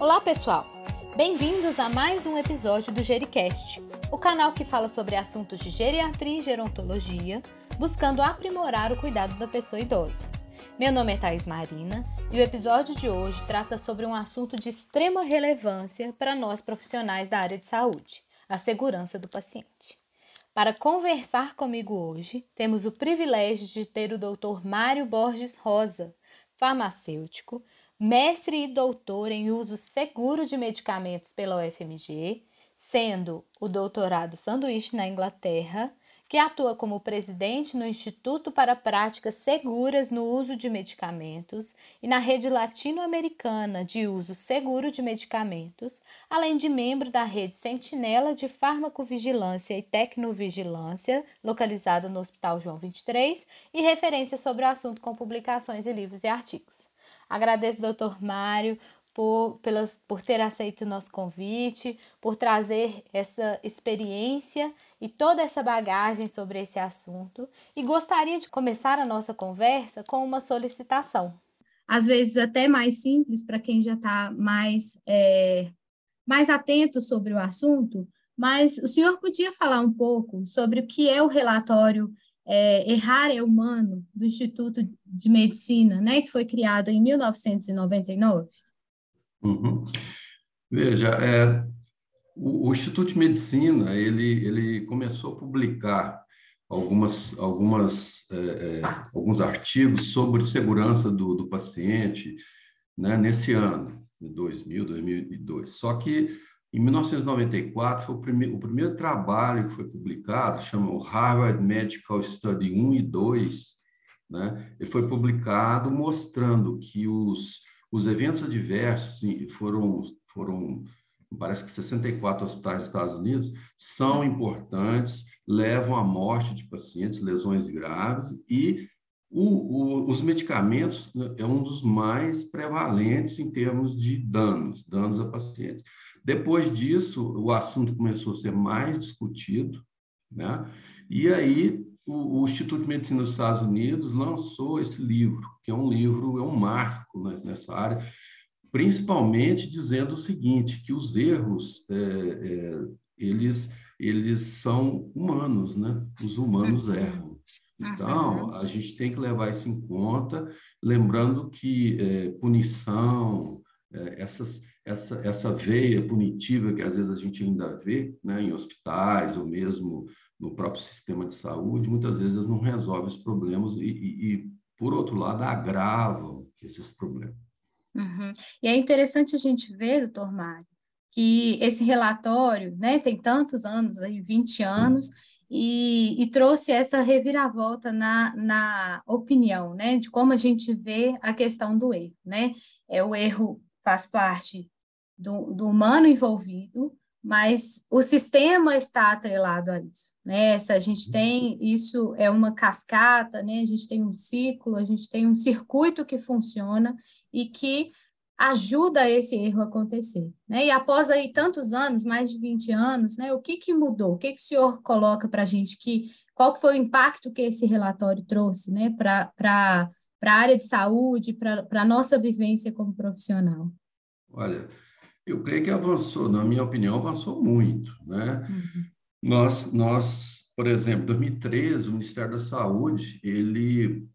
Olá, pessoal! Bem-vindos a mais um episódio do Gericast, o canal que fala sobre assuntos de geriatria e gerontologia, buscando aprimorar o cuidado da pessoa idosa. Meu nome é Thais Marina e o episódio de hoje trata sobre um assunto de extrema relevância para nós profissionais da área de saúde: a segurança do paciente. Para conversar comigo hoje, temos o privilégio de ter o Dr. Mário Borges Rosa, farmacêutico, mestre e doutor em uso seguro de medicamentos pela UFMG, sendo o doutorado sanduíche na Inglaterra, que atua como presidente no Instituto para Práticas Seguras no Uso de Medicamentos e na Rede Latino-Americana de Uso Seguro de Medicamentos, além de membro da Rede Sentinela de Farmacovigilância e Tecnovigilância, localizada no Hospital João 23, e referência sobre o assunto com publicações e livros e artigos. Agradeço, doutor Mário, por, pelas, por ter aceito o nosso convite, por trazer essa experiência e toda essa bagagem sobre esse assunto. E gostaria de começar a nossa conversa com uma solicitação. Às vezes até mais simples para quem já está mais, é, mais atento sobre o assunto, mas o senhor podia falar um pouco sobre o que é o relatório é, Errar é Humano, do Instituto de Medicina, né, que foi criado em 1999? Uhum. Veja, é, o, Instituto de Medicina, ele, ele começou a publicar algumas, algumas, é, é alguns artigos sobre segurança do, do paciente né, nesse ano, de 2000, 2002. Só que em 1994, foi o primeiro, o primeiro trabalho que foi publicado, chama o Harvard Medical Study 1 e 2, né? ele foi publicado mostrando que os, os eventos adversos foram, foram, parece que 64 hospitais dos Estados Unidos, são importantes, levam à morte de pacientes, lesões graves, e o, o, os medicamentos né, é um dos mais prevalentes em termos de danos, danos a pacientes. Depois disso, o assunto começou a ser mais discutido, né? E aí o, o, Instituto de Medicina dos Estados Unidos lançou esse livro, que é um livro, é um marco nessa área, principalmente dizendo o seguinte, que os erros, é, é, eles, eles são humanos, né? Os humanos uhum. erram. Então, a gente tem que levar isso em conta, lembrando que é, punição, é, essas, essa, essa veia punitiva que às vezes a gente ainda vê né, em hospitais ou mesmo no próprio sistema de saúde, muitas vezes não resolve os problemas e, e, e por outro lado, agravam esses problemas. Uhum. E é interessante a gente ver, doutor Mário, que esse relatório né, tem tantos anos, aí 20 anos, uhum. e, e, trouxe essa reviravolta na, na opinião, né, de como a gente vê a questão do erro, né? É o erro faz parte do, do humano envolvido, mas o sistema está atrelado a isso, né? Se a gente tem isso é uma cascata, né? A gente tem um ciclo, a gente tem um circuito que funciona e que ajuda esse erro a acontecer, né? E após aí tantos anos, mais de 20 anos, né? O que que mudou? O que que o senhor coloca para a gente que qual que foi o impacto que esse relatório trouxe, né? Para para a área de saúde, para a nossa vivência como profissional? Olha, eu creio que avançou, na minha opinião, avançou muito. Né? Uhum. Nós, nós, por exemplo, em 2013, o Ministério da Saúde, ele,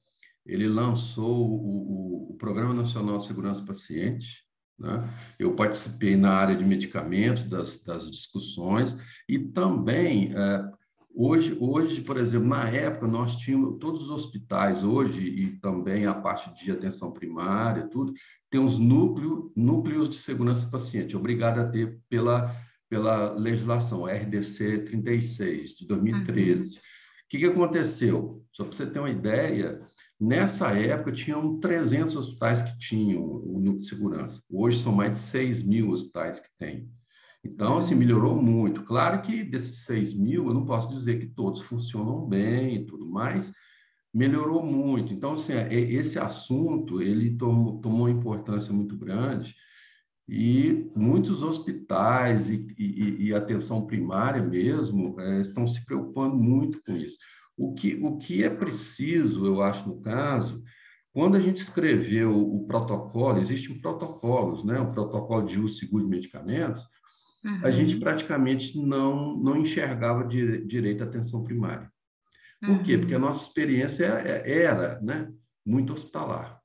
ele lançou o, o, Programa Nacional de Segurança Paciente, né? Eu participei na área de medicamentos das, das discussões e também é, Hoje, hoje, por exemplo, na época, nós tínhamos todos os hospitais hoje e também a parte de atenção primária, tudo, tem os núcleo, núcleos de segurança do paciente, obrigado a ter pela, pela legislação RDC 36, de 2013. Uhum. O que, que aconteceu? Só para você ter uma ideia, nessa época tinham 300 hospitais que tinham o núcleo de segurança. Hoje são mais de 6 mil hospitais que têm. Então, assim, melhorou muito. Claro que desses 6 mil, eu não posso dizer que todos funcionam bem e tudo mais, melhorou muito. Então, assim, é, esse assunto, ele tomou, tomou importância muito grande e muitos hospitais e, e, e atenção primária mesmo é, estão se preocupando muito com isso. O que, o que é preciso, eu acho, no caso, quando a gente escreveu o protocolo, existem protocolos, né? O protocolo de uso seguro de medicamentos, uhum. a gente praticamente não, não enxergava direito à atenção primária. Por uhum. quê? Porque a nossa experiência é, é, era né, muito hospitalar.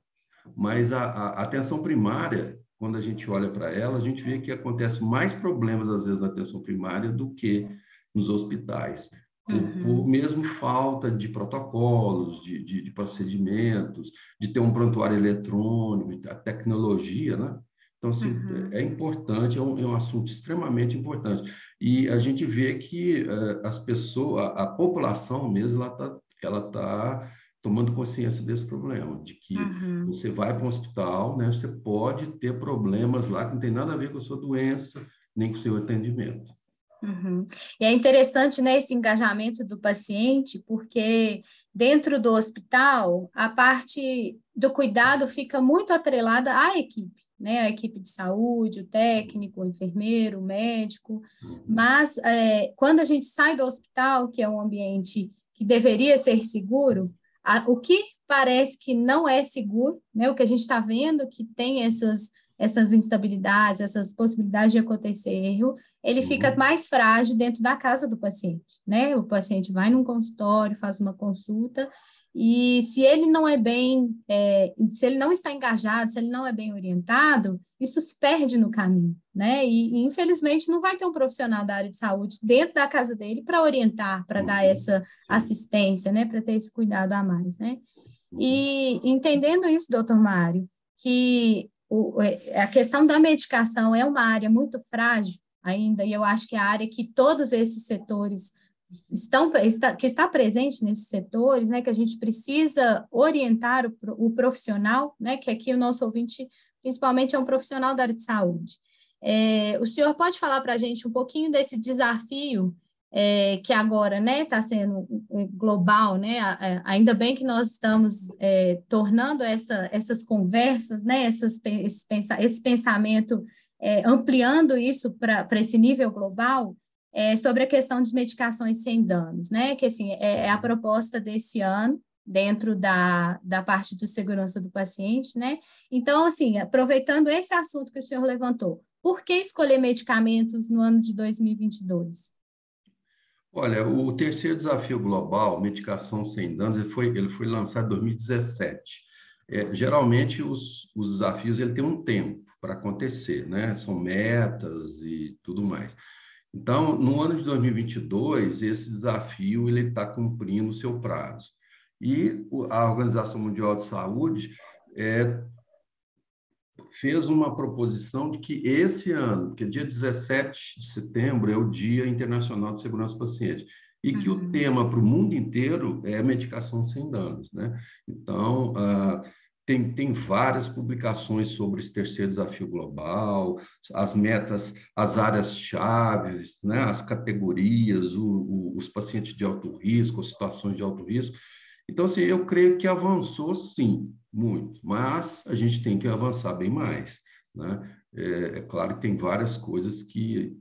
Mas a, a atenção primária, quando a gente olha para ela, a gente vê que acontece mais problemas, às vezes, na atenção primária do que nos hospitais uhum. por, mesmo falta de protocolos, de, de, de, procedimentos, de ter um prontuário eletrônico, a tecnologia, né? Então, assim, uhum. é importante, é um, é um, assunto extremamente importante. E a gente vê que uh, as pessoas, a, a, população mesmo, ela está ela tá tomando consciência desse problema, de que uhum. você vai para um hospital, né, você pode ter problemas lá que não tem nada a ver com a sua doença, nem com o seu atendimento. Uhum. E é interessante né, esse engajamento do paciente, porque dentro do hospital, a parte do cuidado fica muito atrelada à equipe, né? A equipe de saúde, o técnico, o enfermeiro, o médico. Mas é, quando a gente sai do hospital, que é um ambiente que deveria ser seguro, a, o que parece que não é seguro, né? O que a gente está vendo que tem essas essas instabilidades, essas possibilidades de acontecer erro, ele fica uhum. mais frágil dentro da casa do paciente, né? O paciente vai num consultório, faz uma consulta, e se ele não é bem, é, se ele não está engajado, se ele não é bem orientado, isso se perde no caminho, né? E, e infelizmente não vai ter um profissional da área de saúde dentro da casa dele para orientar, para dar uhum. essa assistência, né? Para ter esse cuidado a mais, né? E uhum. entendendo isso, doutor Mário, que o, é, a questão da medicação é uma área muito frágil ainda, e eu acho que é a área que todos esses setores estão está, que está presente nesses setores, né, que a gente precisa orientar o, o profissional, né, que aqui o nosso ouvinte principalmente é um profissional da área de saúde. É, o senhor pode falar para a gente um pouquinho desse desafio é, que agora está né, tá sendo global, né? ainda bem que nós estamos é, tornando essa, essas conversas, né, essas, esse pensamento, é, ampliando isso para esse nível global, é, sobre a questão de medicações sem danos, né? Que assim, é, é, a proposta desse ano, dentro da, da parte do segurança do paciente, né? Então, assim, aproveitando esse assunto que o senhor levantou, por que escolher medicamentos no ano de 2022? Olha, o terceiro desafio global, medicação sem danos, ele foi, ele foi lançado em 2017. É, geralmente, os, os desafios ele tem um tempo para acontecer, né? São metas e tudo mais. Então, no ano de 2022, esse desafio ele está cumprindo o seu prazo. E a Organização Mundial de Saúde é, fez uma proposição de que esse ano, que é dia 17 de setembro, é o Dia Internacional de Segurança do Paciente, e que uhum. o tema para o mundo inteiro é medicação sem danos. Né? Então, uh, tem, tem várias publicações sobre esse terceiro desafio global, as metas, as áreas-chave, né? as categorias, o, o, os pacientes de alto risco, as situações de alto risco. Então, assim, eu creio que avançou sim, muito, mas a gente tem que avançar bem mais. Né? É, é, claro que tem várias coisas que,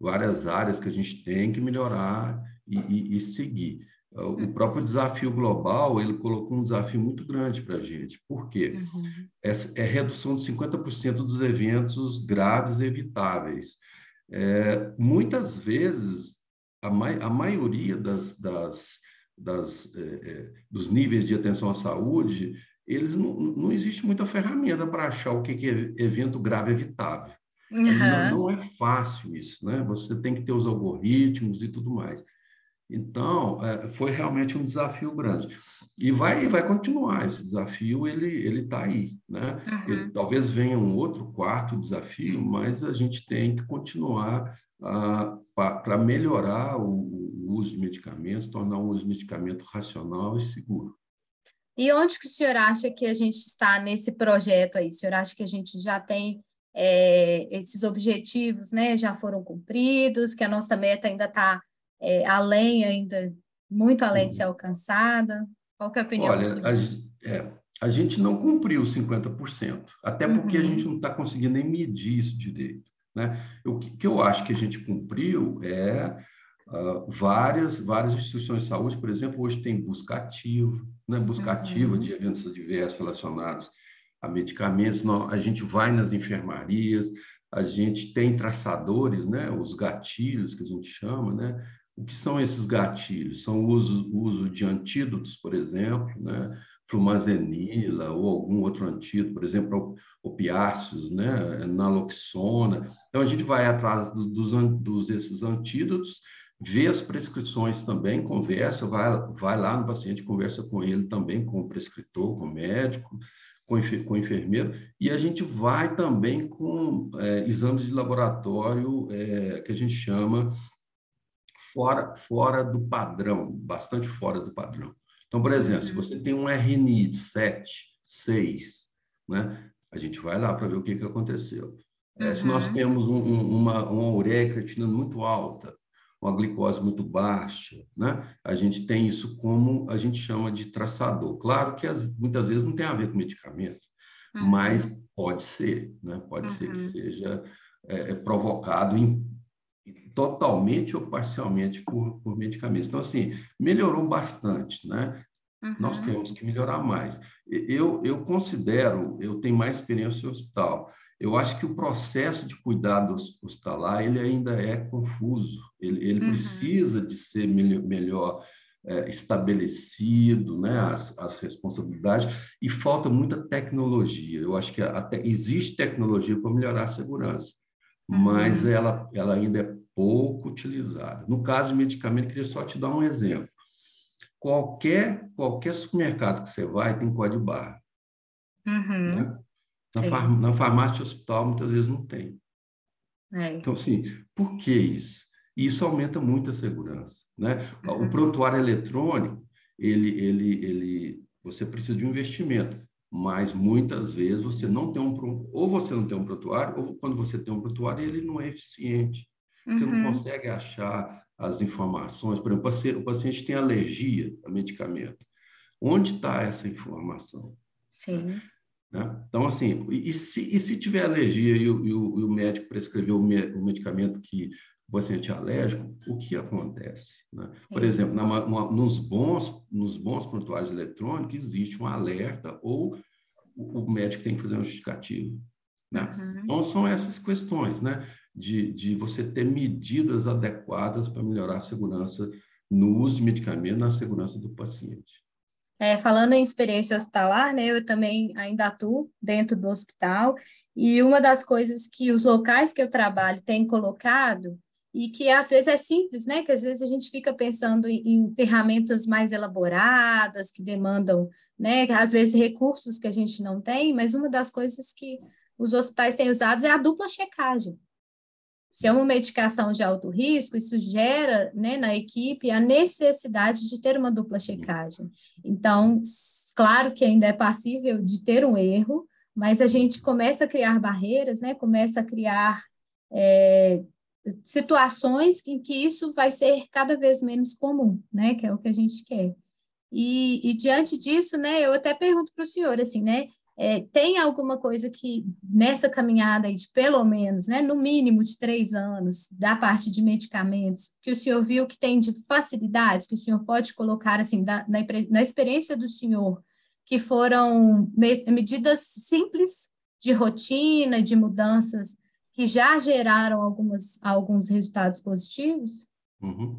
várias áreas que a gente tem que melhorar e, e, e seguir. O próprio desafio global, ele colocou um desafio muito grande para a gente. Por quê? Uhum. É, é redução de 50% dos eventos graves evitáveis. É, muitas vezes, a, ma a maioria das, das das, é, é, dos níveis de atenção à saúde, eles não, não existe muita ferramenta para achar o que é evento grave evitável. Uhum. Não, não, é fácil isso, né? Você tem que ter os algoritmos e tudo mais. Então, é, foi realmente um desafio grande. E vai, vai continuar esse desafio, ele ele está aí, né? Uhum. Ele, talvez venha um outro quarto desafio, mas a gente tem que continuar ah, para melhorar o, uso de medicamentos, tornar o uso de medicamento racional e seguro. E onde que o senhor acha que a gente está nesse projeto aí? O senhor acha que a gente já tem é, esses objetivos, né? Já foram cumpridos, que a nossa meta ainda está é, além, ainda muito além de ser uhum. alcançada? Qual é a opinião Olha? A, é, a gente não cumpriu 50%, até porque uhum. a gente não está conseguindo nem medir isso direito. Né? O que, que eu acho que a gente cumpriu é uh, várias, várias instituições de saúde, por exemplo, hoje tem busca ativa, né? busca ativa uhum. de eventos adversos relacionados a medicamentos, a gente vai nas enfermarias, a gente tem traçadores, né? os gatilhos que a gente chama, né? O que são esses gatilhos? São o uso, uso de antídotos, por exemplo, né? flumazenila ou algum outro antídoto, por exemplo, opiáceos, né? naloxona. Então, a gente vai atrás dos, dos esses antídotos, vê as prescrições também, conversa, vai, vai lá no paciente, conversa com ele também, com o prescritor, com o médico, com, com o enfermeiro, e a gente vai também com é, exames de laboratório é, que a gente chama fora, fora do padrão, bastante fora do padrão. Então, por exemplo, se você tem um RNI de 7, 6, né, a gente vai lá para ver o que, que aconteceu. É, se nós uhum. temos um, uma, uma ureia creatina muito alta, uma glicose muito baixa, né? A gente tem isso como a gente chama de traçador. Claro que as, muitas vezes não tem a ver com medicamento, uhum. mas pode ser, né? Pode uhum. ser que uhum. seja é, é, provocado em, totalmente ou parcialmente por, por medicamentos. Então, assim, melhorou bastante, né? Uhum. Nós temos que melhorar mais. Eu, eu considero, eu tenho mais experiência em hospital, eu acho que o processo de cuidado hospitalar ele ainda é confuso, ele, ele uhum. precisa de ser melhor, melhor é, estabelecido, né, as, as, responsabilidades, e falta muita tecnologia. Eu acho que até existe tecnologia para melhorar a segurança, uhum. mas ela, ela ainda é pouco utilizada. No caso de medicamento, eu queria só te dar um exemplo. Qualquer, qualquer supermercado que você vai tem código barra. Uhum. Né? Na, far, na farmácia hospital, muitas vezes não tem. É. Então, assim, por que isso? Isso aumenta muito a segurança. Né? Uhum. O prontuário eletrônico, ele, ele, ele, você precisa de um investimento, mas muitas vezes você não tem um, ou você não tem um prontuário, ou quando você tem um prontuário, ele não é eficiente. Você uhum. não consegue achar as informações. Por exemplo, o paciente, o paciente tem alergia a medicamento. Onde está essa informação? Sim. Né? Então, assim, e se, e se tiver alergia e o, e o, e o médico prescreveu o, me, o, medicamento que o paciente é alérgico, o que acontece? Né? Por exemplo, na, nos, bons, nos bons prontuários eletrônicos, existe um alerta ou o, o médico tem que fazer um justificativo. Né? Uhum. Então, são essas questões, né? De, de você ter medidas adequadas para melhorar a segurança no uso de medicamento, na segurança do paciente. É, falando em experiência hospitalar, né, eu também ainda atuo dentro do hospital, e uma das coisas que os locais que eu trabalho têm colocado, e que às vezes é simples, né, que às vezes a gente fica pensando em, em ferramentas mais elaboradas, que demandam, né, às vezes recursos que a gente não tem, mas uma das coisas que os hospitais têm usado é a dupla checagem. Se é uma medicação de alto risco, isso gera né, na equipe a necessidade de ter uma dupla checagem. Então, claro que ainda é passível de ter um erro, mas a gente começa a criar barreiras, né, começa a criar é, situações em que isso vai ser cada vez menos comum, né, que é o que a gente quer. E, e diante disso, né, eu até pergunto para o senhor, assim, né, é, tem alguma coisa que nessa caminhada aí de pelo menos, né, no mínimo de três anos, da parte de medicamentos, que o senhor viu que tem de facilidades, que o senhor pode colocar assim, da, na, na experiência do senhor, que foram me, medidas simples de rotina, de mudanças, que já geraram algumas, alguns resultados positivos? Uhum.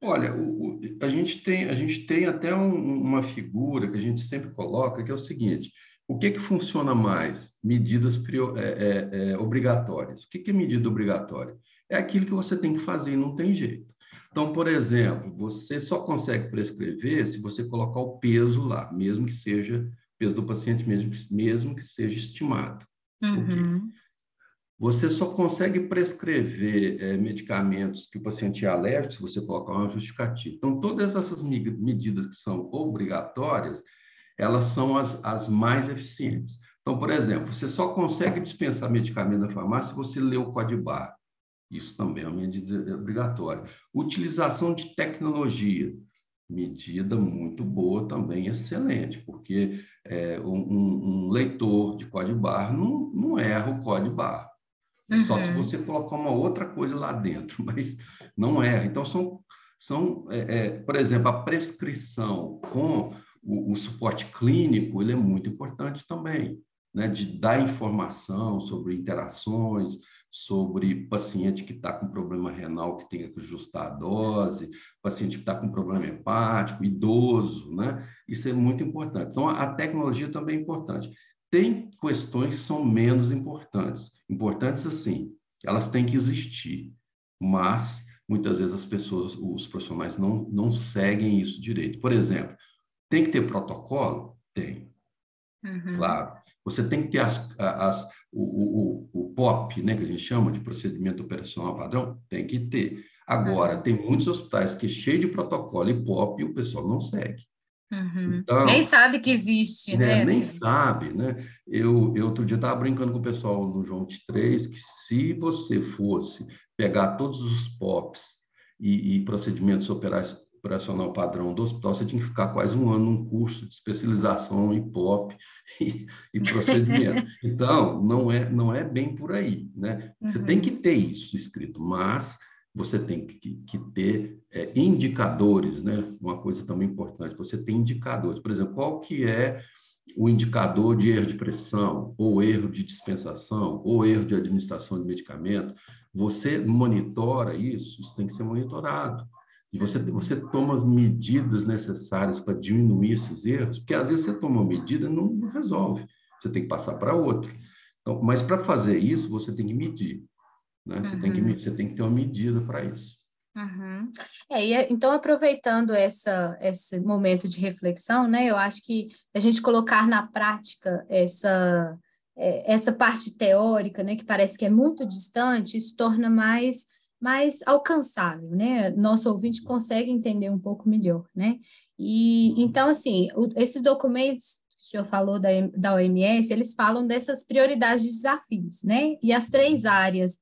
Olha, o, a, gente tem, a gente tem até um, uma figura que a gente sempre coloca, que é o seguinte: o que, que funciona mais? Medidas é, é, é, obrigatórias. O que, que é medida obrigatória? É aquilo que você tem que fazer e não tem jeito. Então, por exemplo, você só consegue prescrever se você colocar o peso lá, mesmo que seja peso do paciente, mesmo, mesmo que seja estimado. Uhum. Você só consegue prescrever é, medicamentos que o paciente é alérgico se você colocar uma justificativa. Então, todas essas medidas que são obrigatórias, elas são as, as mais eficientes. Então, por exemplo, você só consegue dispensar medicamento na farmácia se você lê o código barra. Isso também é uma medida obrigatória. Utilização de tecnologia, medida muito boa também, excelente, porque é, um, um, leitor de código barra não, não erra o código barra. Uhum. Só se uhum. você colocar uma outra coisa lá dentro, mas não é. Então, são, são é, é, por exemplo, a prescrição com o, o, suporte clínico, ele é muito importante também, né? de dar informação sobre interações, sobre paciente que está com problema renal que tem que ajustar a dose, paciente que está com problema hepático, idoso, né? Isso é muito importante. Então, a tecnologia também é importante. Tem questões que são menos importantes. Importantes assim, elas têm que existir, mas muitas vezes as pessoas, os profissionais não, não seguem isso direito. Por exemplo, tem que ter protocolo? Tem. Uhum. Claro. Você tem que ter as, as, o, o, o POP, né, que a gente chama de procedimento operacional padrão? Tem que ter. Agora, uhum. tem muitos hospitais que é cheio de protocolo e POP e o pessoal não segue. Uhum. Então, nem sabe que existe, né? né? Nem assim. sabe, né? Eu, eu outro dia estava brincando com o pessoal no João 23 que se você fosse pegar todos os POPs e, e procedimentos operacional padrão do hospital, você tinha que ficar quase um ano num curso de especialização em POP e, e procedimento. então, não é, não é bem por aí, né? Você uhum. tem que ter isso escrito, mas você tem que, que ter é, indicadores, né? Uma coisa também importante, você tem indicadores. Por exemplo, qual que é o indicador de erro de pressão, ou erro de dispensação, ou erro de administração de medicamento? Você monitora isso, isso tem que ser monitorado. E você, você toma as medidas necessárias para diminuir esses erros, porque às vezes você toma uma medida e não, resolve. Você tem que passar para outra. Então, mas para fazer isso, você tem que medir. Né? Você, uhum. tem que, uhum. você tem que ter uma medida para isso. Uhum. É, é, então, aproveitando essa, esse momento de reflexão, né, eu acho que a gente colocar na prática essa, é, essa parte teórica, né, que parece que é muito distante, isso torna mais mais alcançável, né? Nosso ouvinte consegue entender um pouco melhor, né? E então, assim, o, esses documentos que o senhor falou da, da OMS, eles falam dessas prioridades de desafios, né? E as três áreas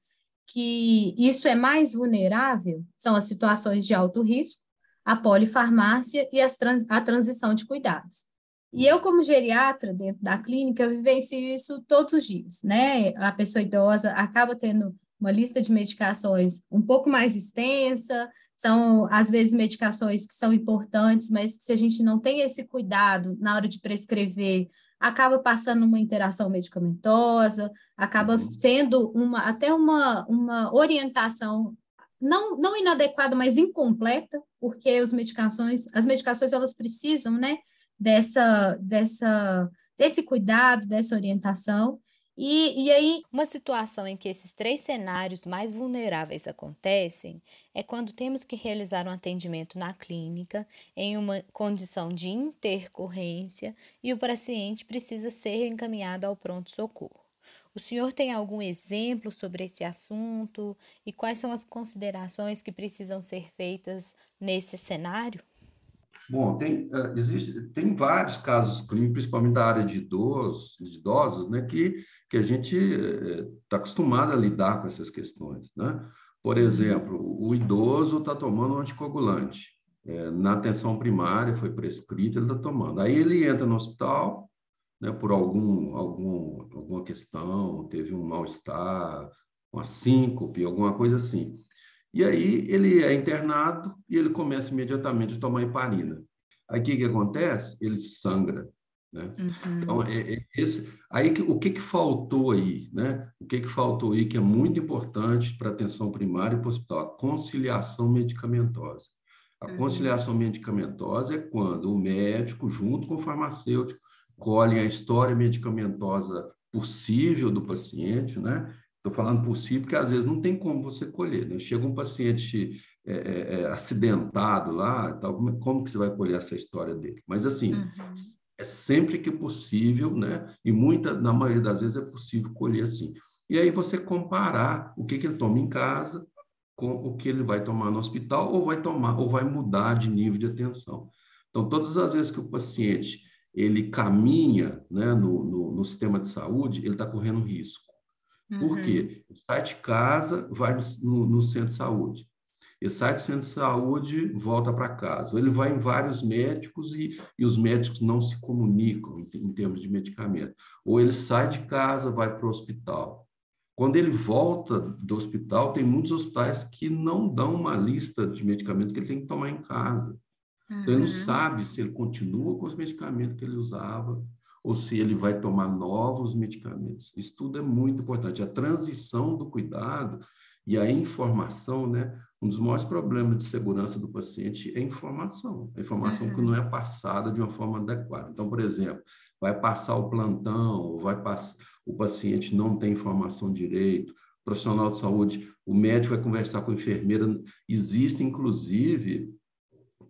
que isso é mais vulnerável são as situações de alto risco, a polifarmácia e as trans, a transição de cuidados. E eu, como geriatra dentro da clínica, eu vivencio isso todos os dias, né? A pessoa idosa acaba tendo uma lista de medicações um pouco mais extensa, são às vezes medicações que são importantes, mas que se a gente não tem esse cuidado na hora de prescrever, acaba passando uma interação medicamentosa, acaba uhum. sendo uma até uma, uma orientação não, não inadequada, mas incompleta, porque as medicações, as medicações elas precisam, né, dessa, dessa, desse cuidado, dessa orientação, e, e aí. Uma situação em que esses três cenários mais vulneráveis acontecem é quando temos que realizar um atendimento na clínica em uma condição de intercorrência e o paciente precisa ser encaminhado ao pronto-socorro. O senhor tem algum exemplo sobre esse assunto e quais são as considerações que precisam ser feitas nesse cenário? Bom, tem, uh, existe, tem vários casos clínicos, principalmente da área de idosos, de idosos, né, que, que a gente está uh, acostumado a lidar com essas questões. Né? Por exemplo, o idoso está tomando um anticoagulante. É, na atenção primária foi prescrito, ele está tomando. Aí ele entra no hospital, né, por algum, algum, alguma questão, teve um mal-estar, uma síncope, alguma coisa assim. E aí ele é internado e ele começa imediatamente a tomar heparina. Aí o que, que acontece? Ele sangra. Né? Uhum. Então, é, é esse, aí o que, que faltou aí? Né? O que, que faltou aí que é muito importante para a atenção primária e para o hospital? A conciliação medicamentosa. A uhum. conciliação medicamentosa é quando o médico, junto com o farmacêutico, colhe a história medicamentosa possível do paciente, né? Estou falando possível porque às vezes não tem como você colher. Né? Chega um paciente é, é, é acidentado lá, tal, como que você vai colher essa história dele? Mas assim, uhum. é sempre que possível, né? E muita, na maioria das vezes é possível colher assim. E aí você comparar o que, que ele toma em casa com o que ele vai tomar no hospital ou vai tomar ou vai mudar de nível de atenção. Então, todas as vezes que o paciente ele caminha né, no, no, no sistema de saúde, ele está correndo risco. Por uhum. quê? Ele sai de casa, vai no, no, centro de saúde. Ele sai do centro de saúde, volta para casa. Ele vai em vários médicos e, e os médicos não se comunicam em, em, termos de medicamento. Ou ele sai de casa, vai para o hospital. Quando ele volta do hospital, tem muitos hospitais que não dão uma lista de medicamentos que ele tem que tomar em casa. Uhum. Então, ele não sabe se ele continua com os medicamentos que ele usava ou se ele vai tomar novos medicamentos. Isso tudo é muito importante. A transição do cuidado e a informação, né? Um dos maiores problemas de segurança do paciente é a informação. A informação uhum. que não é passada de uma forma adequada. Então, por exemplo, vai passar o plantão, vai passar, o paciente não tem informação direito, o profissional de saúde, o médico vai conversar com a enfermeira. Existem, inclusive,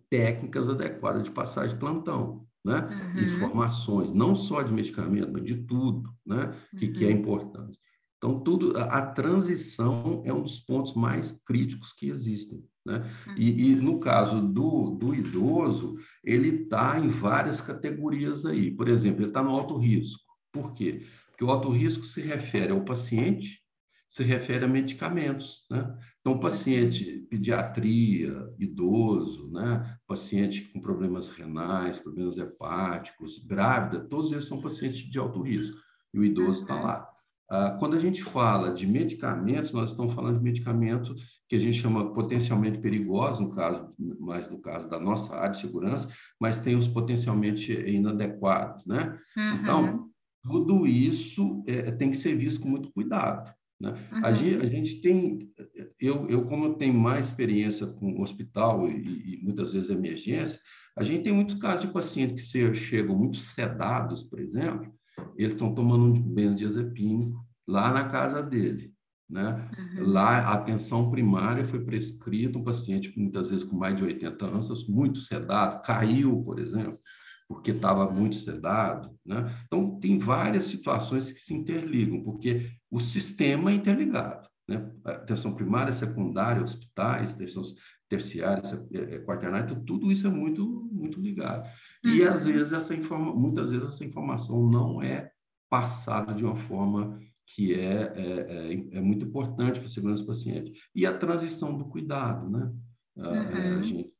técnicas adequadas de passagem de plantão, né? Uhum. Informações, não só de medicamento, mas de tudo, né? Que, uhum. que é uhum. importante. Então, tudo, a, a, transição é um dos pontos mais críticos que existem. Né? Uhum. E, e, no caso do, do idoso, ele está em várias categorias aí. Por exemplo, ele está no alto risco. Por quê? Porque o alto risco se refere ao paciente, se refere a medicamentos. Né? Então, paciente pediatria, idoso, né? paciente com problemas renais, problemas hepáticos, grávida, todos esses são pacientes de alto risco. E o idoso está lá. Ah, quando a gente fala de medicamentos, nós estamos falando de medicamentos que a gente chama potencialmente perigosos, no caso, mais no caso da nossa área de segurança, mas tem os potencialmente inadequados, né? Uhum. Então, tudo isso é, tem que ser visto com muito cuidado. Né? Uhum. A, gente, a, gente, tem, eu, eu como eu tenho mais experiência com hospital e, e, muitas vezes emergência, a gente tem muitos casos de pacientes que chegam muito sedados, por exemplo, eles estão tomando um benzodiazepínico lá na casa dele. Né? Uhum. Lá, a atenção primária foi prescrita, um paciente muitas vezes com mais de 80 anos, muito sedado, caiu, por exemplo, porque estava muito sedado. Né? Então, tem várias situações que se interligam, porque o sistema é interligado. Né? Atenção primária, secundária, hospitais, atenção terciária, é, é, quaternária, então, tudo isso é muito, muito ligado. E às uhum. vezes essa informa, muitas vezes essa informação não é passada de uma forma que é, é, é, é muito importante para a segurança do paciente. E a transição do cuidado, né? Uhum. A, gente,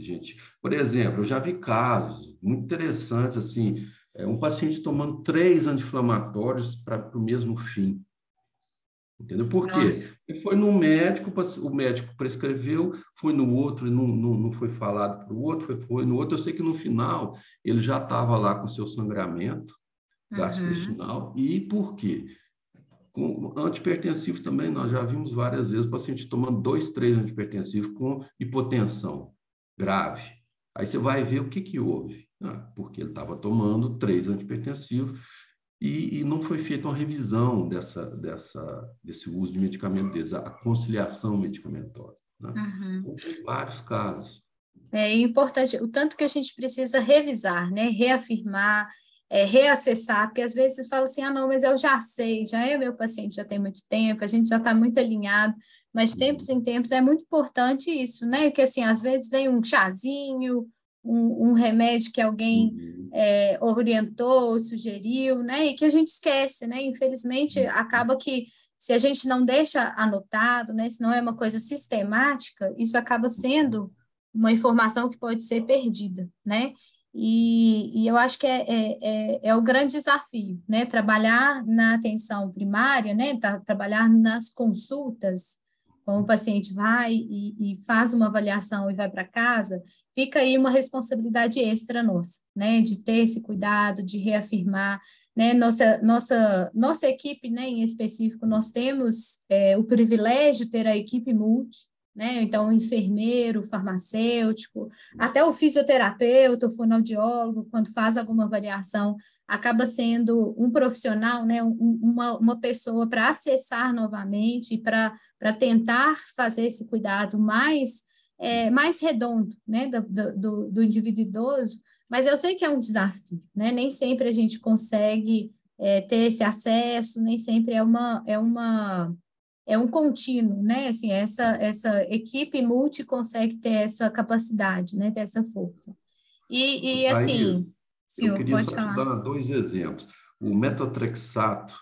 gente, por exemplo, eu já vi casos muito interessantes, assim, é, um paciente tomando três anti-inflamatórios para o mesmo fim. Entendeu? Por quê? Ele foi no médico, o médico prescreveu, foi no outro, não, não, não foi falado para o outro, foi, foi no outro. Eu sei que no final ele já estava lá com seu sangramento gastrointestinal. Uhum. E por quê? Com antipertensivo também, nós já vimos várias vezes o paciente tomando dois, três antipertensivos com hipotensão grave. Aí você vai ver o que, que houve. Ah, porque ele estava tomando três antipertensivos e, e, não foi feita uma revisão dessa, dessa, desse uso de medicamento deles, a conciliação medicamentosa. Né? Uhum. Então, tem vários casos. É importante, o tanto que a gente precisa revisar, né? reafirmar, é, reacessar, porque às vezes você fala assim, ah, não, mas eu já sei, já é meu paciente, já tem muito tempo, a gente já está muito alinhado, mas tempos em tempos é muito importante isso, né? Porque assim, às vezes vem um chazinho, um, um remédio que alguém uhum. é, orientou, sugeriu, né? E que a gente esquece, né? Infelizmente, uhum. acaba que se a gente não deixa anotado, né? Se não é uma coisa sistemática, isso acaba sendo uma informação que pode ser perdida, né? E, e eu acho que é, é, é, é, o grande desafio, né? Trabalhar na atenção primária, né? Trabalhar nas consultas, como o paciente vai e, e faz uma avaliação e vai para casa, fica aí uma responsabilidade extra nossa, né, de ter esse cuidado, de reafirmar, né, nossa, nossa, nossa equipe, né, em específico, nós temos é, o privilégio de ter a equipe multi, né, então o enfermeiro, o farmacêutico, até o fisioterapeuta, o fonoaudiólogo, quando faz alguma avaliação, acaba sendo um profissional, né, um, uma, uma pessoa para acessar novamente e para tentar fazer esse cuidado mais é, mais redondo, né, do, do, do, indivíduo idoso, mas eu sei que é um desafio, né, nem sempre a gente consegue é, ter esse acesso, nem sempre é uma, é uma, é um contínuo, né, assim, essa, essa equipe multi consegue ter essa capacidade, né, ter essa força. E, e assim, Aí, eu queria só falar. te dar dois exemplos. O metotrexato,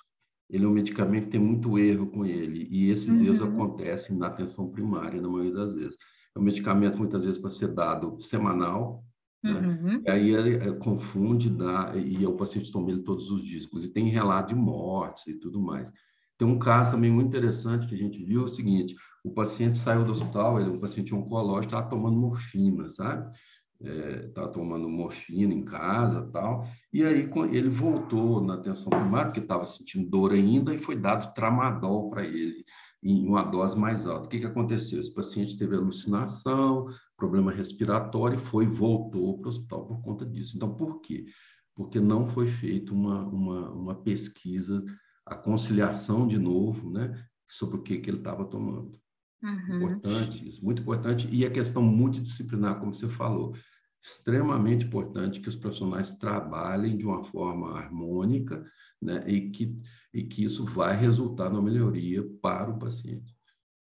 ele é um medicamento que tem muito erro com ele, e esses uhum. erros acontecem na atenção primária, na maioria das vezes. É um medicamento muitas vezes para ser dado semanal, né? Uhum. E aí ele, é, confunde dá, e o paciente toma ele todos os dias. Inclusive tem relato de mortes e tudo mais. Tem um caso também muito interessante que a gente viu, é o seguinte, o paciente saiu do hospital, ele é um paciente oncológico, estava tomando morfina, sabe? Estava é, tomando morfina em casa tal, e aí ele voltou na atenção primária, porque estava sentindo dor ainda, e foi dado tramadol para ele, em uma dose mais alta. O que, que aconteceu? Esse paciente teve alucinação, problema respiratório, foi e voltou para o hospital por conta disso. Então, por quê? Porque não foi feita uma, uma, uma pesquisa, a conciliação de novo, né, sobre o que, que ele estava tomando. Uhum. Importante isso, muito importante. E a questão multidisciplinar, como você falou, extremamente importante que os profissionais trabalhem de uma forma harmônica, né, e que, e que isso vai resultar na melhoria para o paciente.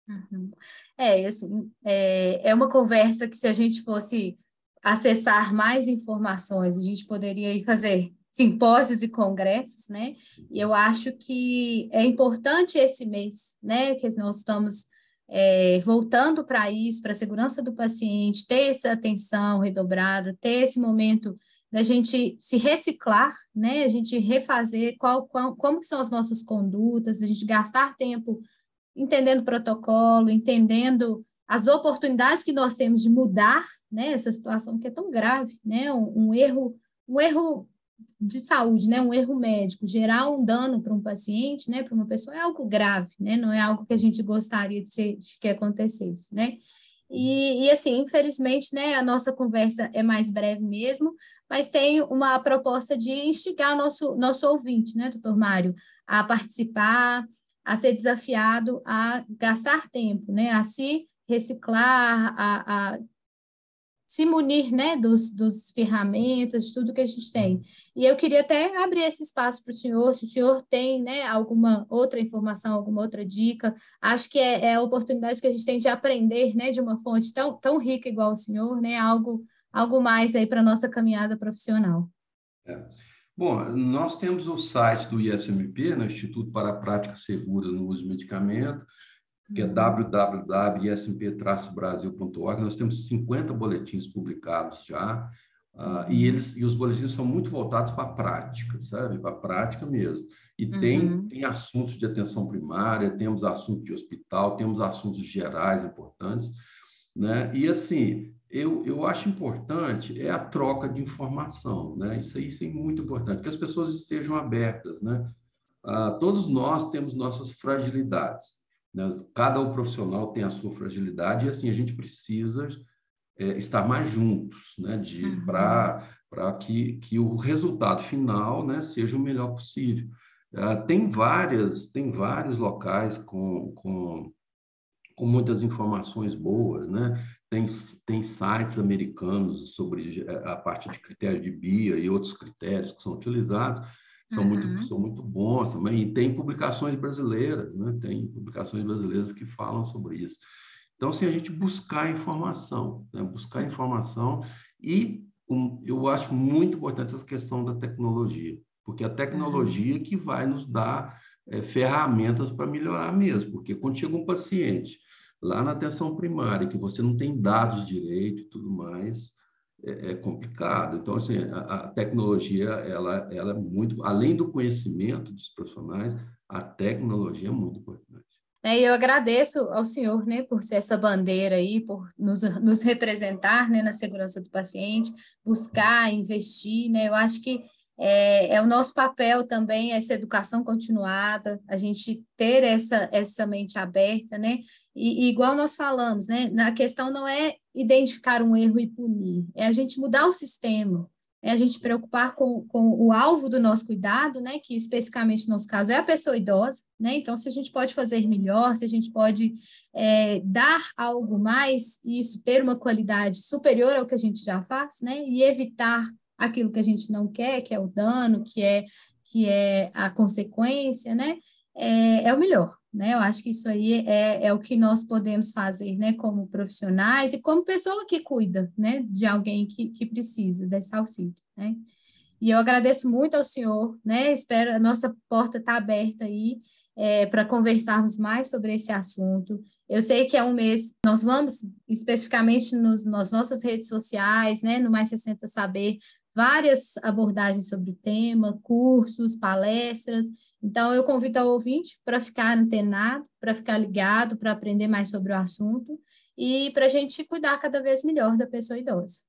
Uhum. É, assim, é, é uma conversa que se a gente fosse acessar mais informações, a gente poderia ir fazer simpósios e congressos, né? E eu acho que é importante esse mês, né, que nós estamos é, voltando para isso, para a segurança do paciente, ter essa atenção redobrada, ter esse momento da gente se reciclar, né? A gente refazer qual, qual, como são as nossas condutas, a gente gastar tempo entendendo protocolo, entendendo as oportunidades que nós temos de mudar, né? Essa situação que é tão grave, né? Um, um erro, um erro de saúde, né, um erro médico, gerar um dano para um paciente, né, para uma pessoa é algo grave, né, não é algo que a gente gostaria de, ser, de que acontecesse, né. E, e, assim, infelizmente, né, a nossa conversa é mais breve mesmo, mas tem uma proposta de instigar nosso nosso ouvinte, né, doutor Mário, a participar, a ser desafiado a gastar tempo, né, a se reciclar, a, a se munir né, dos, dos ferramentas, de tudo que a gente tem. E eu queria até abrir esse espaço para o senhor, se o senhor tem né, alguma outra informação, alguma outra dica. Acho que é, é, a oportunidade que a gente tem de aprender né, de uma fonte tão, tão rica igual o senhor, né, algo, algo mais aí para a nossa caminhada profissional. É. Bom, nós temos o site do ISMP, né, Instituto para Práticas Seguras no Uso de Medicamento, que é www.ismp-brasil.org. Nós temos 50 boletins publicados já, uh, e eles e os boletins são muito voltados para a prática, sabe? Para a prática mesmo. E uhum. tem, tem assuntos de atenção primária, temos assuntos de hospital, temos assuntos gerais importantes, né? E assim, eu, eu acho importante é a troca de informação, né? Isso aí, isso é muito importante, que as pessoas estejam abertas, né? Uh, todos nós temos nossas fragilidades. Né? Cada profissional tem a sua fragilidade e assim a gente precisa é, estar mais juntos, né? uhum. para que, que o resultado final né, seja o melhor possível. Uh, tem várias tem vários locais com, com, com muitas informações boas, né? Tem, tem sites americanos sobre é, a parte de critérios de BIA e outros critérios que são utilizados são, uhum. muito, são muito bons também. E tem publicações brasileiras, né? tem publicações brasileiras que falam sobre isso. Então, se assim, a gente buscar informação, né? buscar informação e um, eu acho muito importante essa questão da tecnologia, porque a tecnologia uhum. que vai nos dar é, ferramentas para melhorar mesmo, porque quando chega um paciente lá na atenção primária, que você não tem dados direito e tudo mais, é, é, complicado. Então, assim, a, a, tecnologia, ela, ela é muito, além do conhecimento dos profissionais, a tecnologia é muito importante. É, eu agradeço ao senhor, né, por ser essa bandeira aí, por nos, nos representar, né, na segurança do paciente, buscar, investir, né, eu acho que é, é, o nosso papel também essa educação continuada, a gente ter essa, essa mente aberta, né, e, igual nós falamos, né, a questão não é identificar um erro e punir, é a gente mudar o sistema, é a gente preocupar com, com o alvo do nosso cuidado, né, que especificamente no nosso caso é a pessoa idosa, né, então se a gente pode fazer melhor, se a gente pode é, dar algo mais, e isso ter uma qualidade superior ao que a gente já faz, né, e evitar aquilo que a gente não quer, que é o dano, que é, que é a consequência, né, é, é o melhor, né? Eu acho que isso aí é, é o que nós podemos fazer, né, como profissionais e como pessoa que cuida, né, de alguém que, que precisa desse auxílio, né? E eu agradeço muito ao senhor, né? Espero a nossa porta está aberta aí é, para conversarmos mais sobre esse assunto. Eu sei que é um mês, nós vamos especificamente nos, nas nossas redes sociais, né, no Mais 60 Saber, várias abordagens sobre o tema, cursos, palestras. Então, eu convido ao ouvinte para ficar antenado, para ficar ligado, para aprender mais sobre o assunto e para a gente cuidar cada vez melhor da pessoa idosa.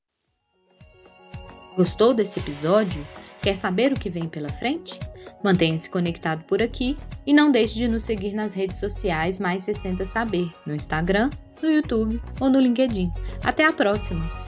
Gostou desse episódio? Quer saber o que vem pela frente? Mantenha-se conectado por aqui e não deixe de nos seguir nas redes sociais Mais 60 Saber, no Instagram, no YouTube ou no LinkedIn. Até a próxima!